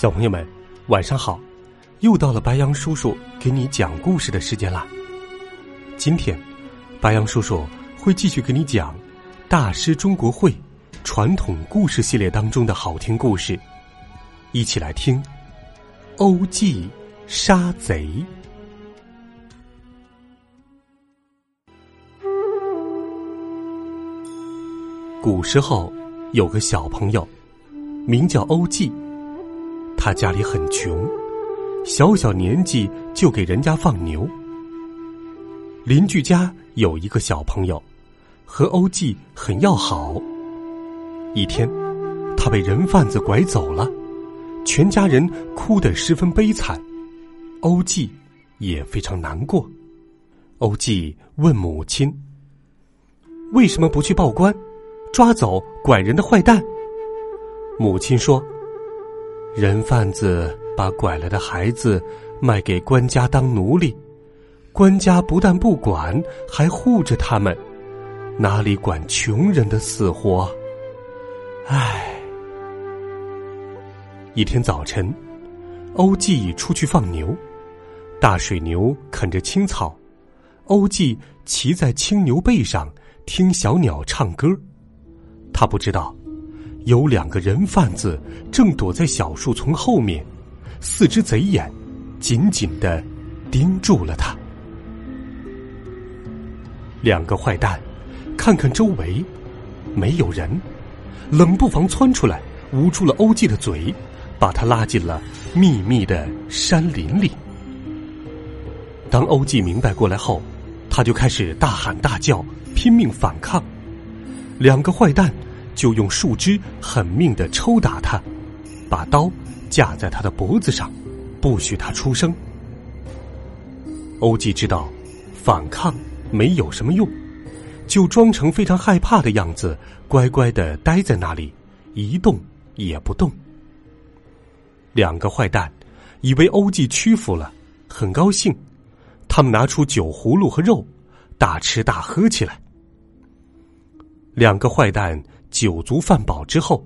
小朋友们，晚上好！又到了白羊叔叔给你讲故事的时间啦。今天，白羊叔叔会继续给你讲《大师中国会》传统故事系列当中的好听故事，一起来听《欧记杀贼》。古时候，有个小朋友，名叫欧记。他家里很穷，小小年纪就给人家放牛。邻居家有一个小朋友，和欧记很要好。一天，他被人贩子拐走了，全家人哭得十分悲惨，欧记也非常难过。欧记问母亲：“为什么不去报官，抓走拐人的坏蛋？”母亲说。人贩子把拐来的孩子卖给官家当奴隶，官家不但不管，还护着他们，哪里管穷人的死活？唉！一天早晨，欧记出去放牛，大水牛啃着青草，欧记骑在青牛背上听小鸟唱歌，他不知道。有两个人贩子正躲在小树丛后面，四只贼眼紧紧的盯住了他。两个坏蛋看看周围，没有人，冷不防窜出来，捂住了欧记的嘴，把他拉进了密密的山林里。当欧记明白过来后，他就开始大喊大叫，拼命反抗。两个坏蛋。就用树枝狠命的抽打他，把刀架在他的脖子上，不许他出声。欧记知道反抗没有什么用，就装成非常害怕的样子，乖乖的待在那里，一动也不动。两个坏蛋以为欧记屈服了，很高兴，他们拿出酒葫芦和肉，大吃大喝起来。两个坏蛋。酒足饭饱之后，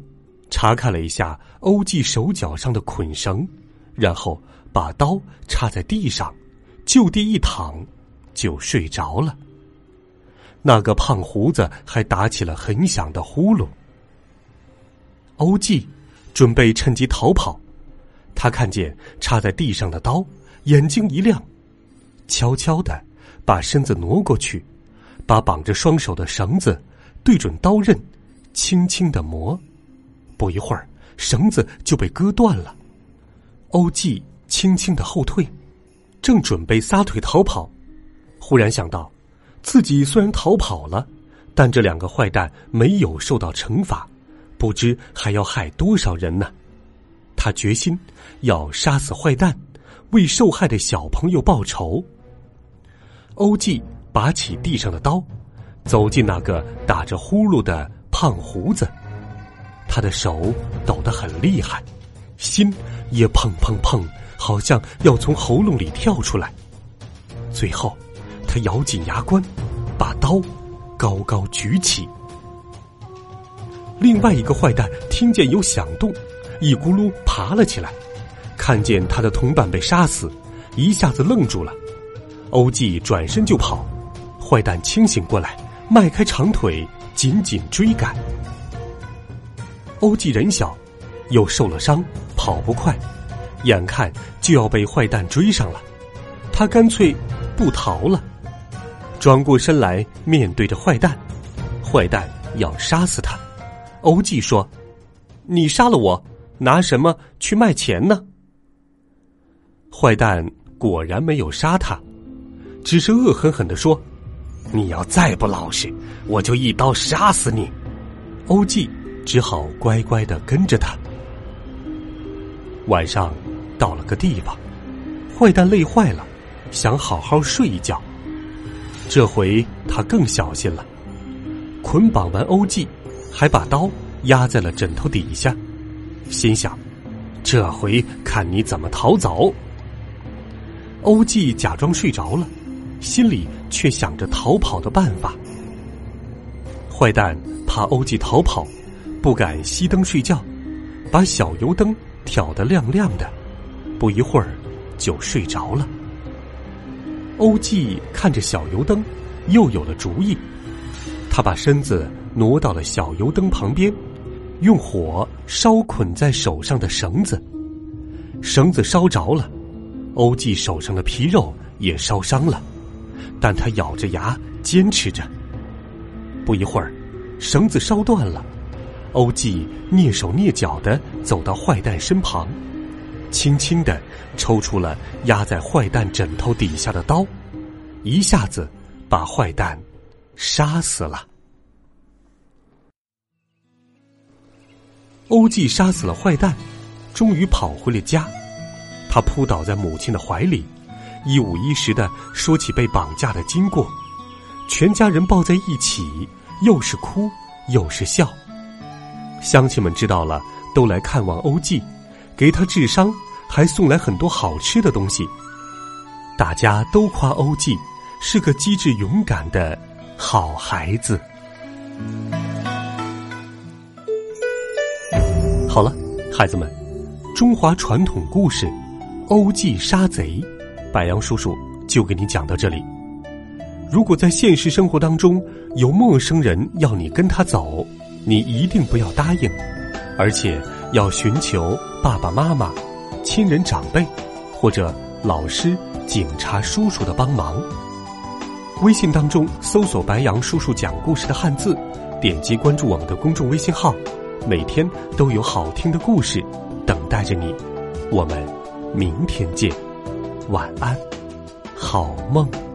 查看了一下欧记手脚上的捆绳，然后把刀插在地上，就地一躺，就睡着了。那个胖胡子还打起了很响的呼噜。欧记准备趁机逃跑，他看见插在地上的刀，眼睛一亮，悄悄的把身子挪过去，把绑着双手的绳子对准刀刃。轻轻的磨，不一会儿，绳子就被割断了。欧记轻轻的后退，正准备撒腿逃跑，忽然想到，自己虽然逃跑了，但这两个坏蛋没有受到惩罚，不知还要害多少人呢。他决心要杀死坏蛋，为受害的小朋友报仇。欧记拔起地上的刀，走进那个打着呼噜的。胖胡子，他的手抖得很厉害，心也砰砰砰，好像要从喉咙里跳出来。最后，他咬紧牙关，把刀高高举起。另外一个坏蛋听见有响动，一咕噜爬了起来，看见他的同伴被杀死，一下子愣住了。欧记转身就跑，坏蛋清醒过来，迈开长腿。紧紧追赶，欧记人小，又受了伤，跑不快，眼看就要被坏蛋追上了，他干脆不逃了，转过身来面对着坏蛋，坏蛋要杀死他，欧记说：“你杀了我，拿什么去卖钱呢？”坏蛋果然没有杀他，只是恶狠狠的说。你要再不老实，我就一刀杀死你！欧记只好乖乖的跟着他。晚上到了个地方，坏蛋累坏了，想好好睡一觉。这回他更小心了，捆绑完欧记，还把刀压在了枕头底下，心想：这回看你怎么逃走。欧记假装睡着了，心里却想着逃跑的办法。坏蛋怕欧记逃跑，不敢熄灯睡觉，把小油灯挑得亮亮的，不一会儿就睡着了。欧记看着小油灯，又有了主意，他把身子挪到了小油灯旁边，用火烧捆在手上的绳子，绳子烧着了，欧记手上的皮肉也烧伤了，但他咬着牙坚持着。不一会儿，绳子烧断了，欧记蹑手蹑脚的走到坏蛋身旁，轻轻的抽出了压在坏蛋枕头底下的刀，一下子把坏蛋杀死了。欧记杀死了坏蛋，终于跑回了家，他扑倒在母亲的怀里，一五一十的说起被绑架的经过。全家人抱在一起，又是哭又是笑。乡亲们知道了，都来看望欧记，给他治伤，还送来很多好吃的东西。大家都夸欧记是个机智勇敢的好孩子。好了，孩子们，中华传统故事《欧记杀贼》，白杨叔叔就给你讲到这里。如果在现实生活当中有陌生人要你跟他走，你一定不要答应，而且要寻求爸爸妈妈、亲人长辈或者老师、警察叔叔的帮忙。微信当中搜索“白杨叔叔讲故事”的汉字，点击关注我们的公众微信号，每天都有好听的故事等待着你。我们明天见，晚安，好梦。